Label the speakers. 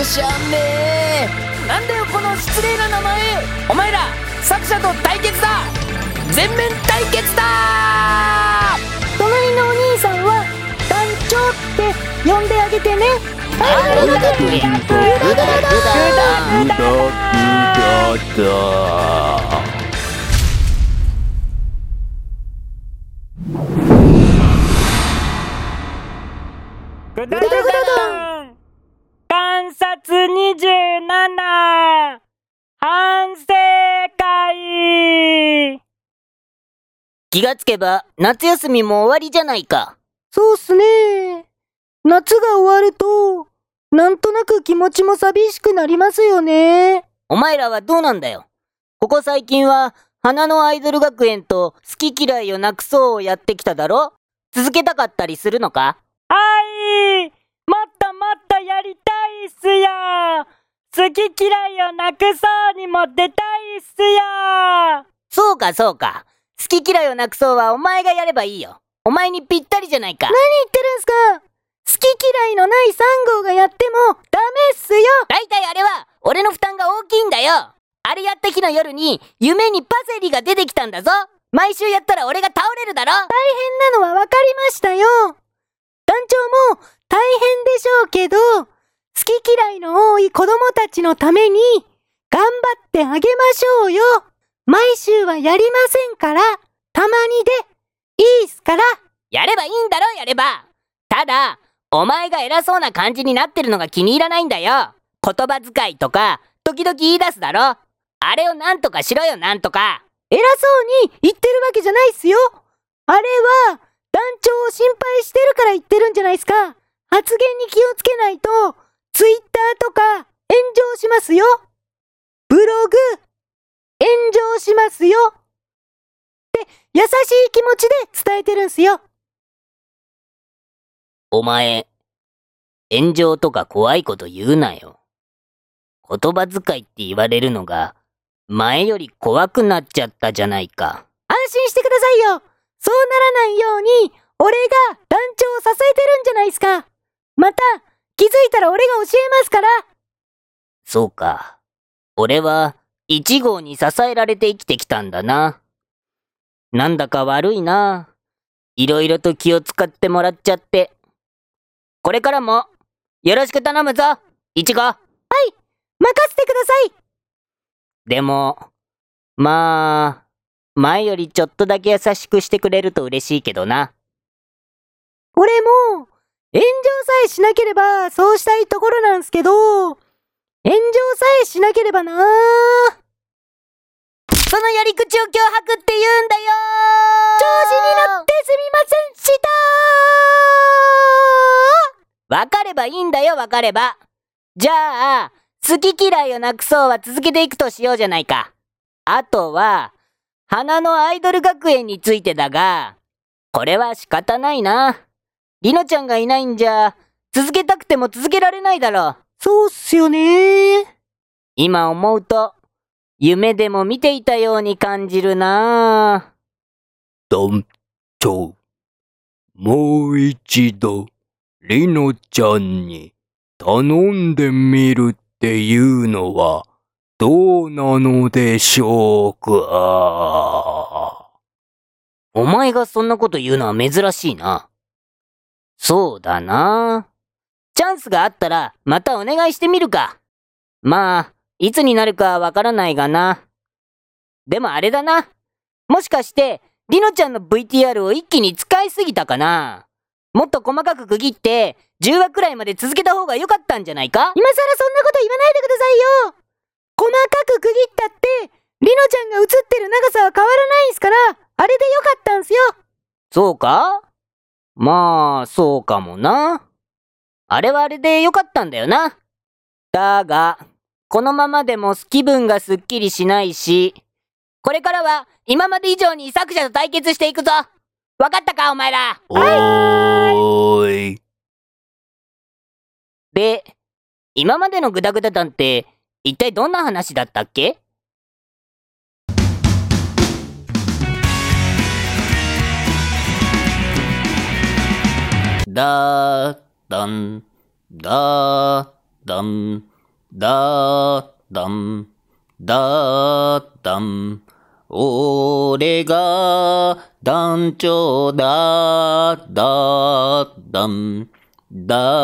Speaker 1: うしゃめ
Speaker 2: なんだよこの失礼な名前。お前ら作者と対決だ。全面対決だ。
Speaker 3: 隣のお兄さんは団長って呼んであげてね。
Speaker 1: あグダグダグダグダ
Speaker 4: グダグダだ
Speaker 2: グダグダダ
Speaker 5: 気がつけば夏休みも終わりじゃないか。
Speaker 3: そうっすね。夏が終わるとなんとなく気持ちも寂しくなりますよね。
Speaker 5: お前らはどうなんだよ。ここ最近は花のアイドル学園と好き嫌いをなくそうをやってきただろ。続けたかったりするのか？
Speaker 2: はい。もっともっとやりたいっすよ。好き嫌いをなくそうにも出たいっすよ。
Speaker 5: そうかそうか。好き嫌いをなくそうはお前がやればいいよ。お前にぴったりじゃないか。
Speaker 3: 何言ってるんすか好き嫌いのない3号がやってもダメっすよ
Speaker 5: だいたいあれは俺の負担が大きいんだよ。あれやった日の夜に夢にパセリが出てきたんだぞ。毎週やったら俺が倒れるだろ。
Speaker 3: 大変なのは分かりましたよ団長も大変でしょうけど好き嫌いの多い子供たちのために頑張ってあげましょうよ毎週はやりませんからたまにでいいっすから
Speaker 5: やればいいんだろやれば。ただ、お前が偉そうな感じになってるのが気に入らないんだよ。言葉遣いとか、時々言い出すだろ。あれをなんとかしろよなんとか。
Speaker 3: 偉そうに言ってるわけじゃないっすよあれは団長を心配してるから言ってるんじゃないっすか発言に気をつけないとツイッターとか炎上しますよブログますよって優しい気持ちで伝えてるんすよ
Speaker 5: お前、炎上とか怖いこと言うなよ。言葉遣いって言われるのが、前より怖くなっちゃったじゃないか。
Speaker 3: 安心してくださいよそうならないように俺が団長を支えてるんじゃないっすかまた気づいたら俺が教えますから
Speaker 5: そうか。俺は、一号に支えられて生きてきたんだな。なんだか悪いな。いろいろと気を使ってもらっちゃって。これからも、よろしく頼むぞ、一号。
Speaker 3: 任せてください
Speaker 5: でも、まあ、前よりちょっとだけ優しくしてくれると嬉しいけどな。
Speaker 3: 俺も、炎上さえしなければそうしたいところなんすけど、炎上さえしなければな
Speaker 5: そのやり口を脅迫って言うんだよ
Speaker 3: 調子に乗ってすみませんした
Speaker 5: わかればいいんだよ、わかれば。じゃあ、好き嫌いをなくそうは続けていくとしようじゃないか。あとは、花のアイドル学園についてだが、これは仕方ないな。りのちゃんがいないんじゃ、続けたくても続けられないだろう。
Speaker 3: そうっすよね
Speaker 5: 今思うと、夢でも見ていたように感じるな
Speaker 4: 団長、もう一度、りのちゃんに頼んでみるっていうのはどうなのでしょうか。
Speaker 5: お前がそんなこと言うのは珍しいな。そうだな。チャンスがあったら、またお願いしてみるか。まあ、いつになるかわからないがな。でもあれだな。もしかして、りのちゃんの VTR を一気に使いすぎたかな。もっと細かく区切って、10話くらいまで続けた方が良かったんじゃないか
Speaker 3: 今更そんなこと言わないでくださいよ細かく区切ったって、りのちゃんが映ってる長さは変わらないんすから、あれでよかったんすよ
Speaker 5: そうか？まあ、そうかもな。あれはあれでよかったんだよな。だが、このままでも気分がすっきりしないし、これからは今まで以上に作者と対決していくぞわかったかお前ら
Speaker 4: おーい。
Speaker 5: で、今までのグダグダ団って、一体どんな話だったっけ？
Speaker 1: だーだんだー
Speaker 5: だん、だ、だん、だ、だん。俺が団長だ、だ、だん、だ、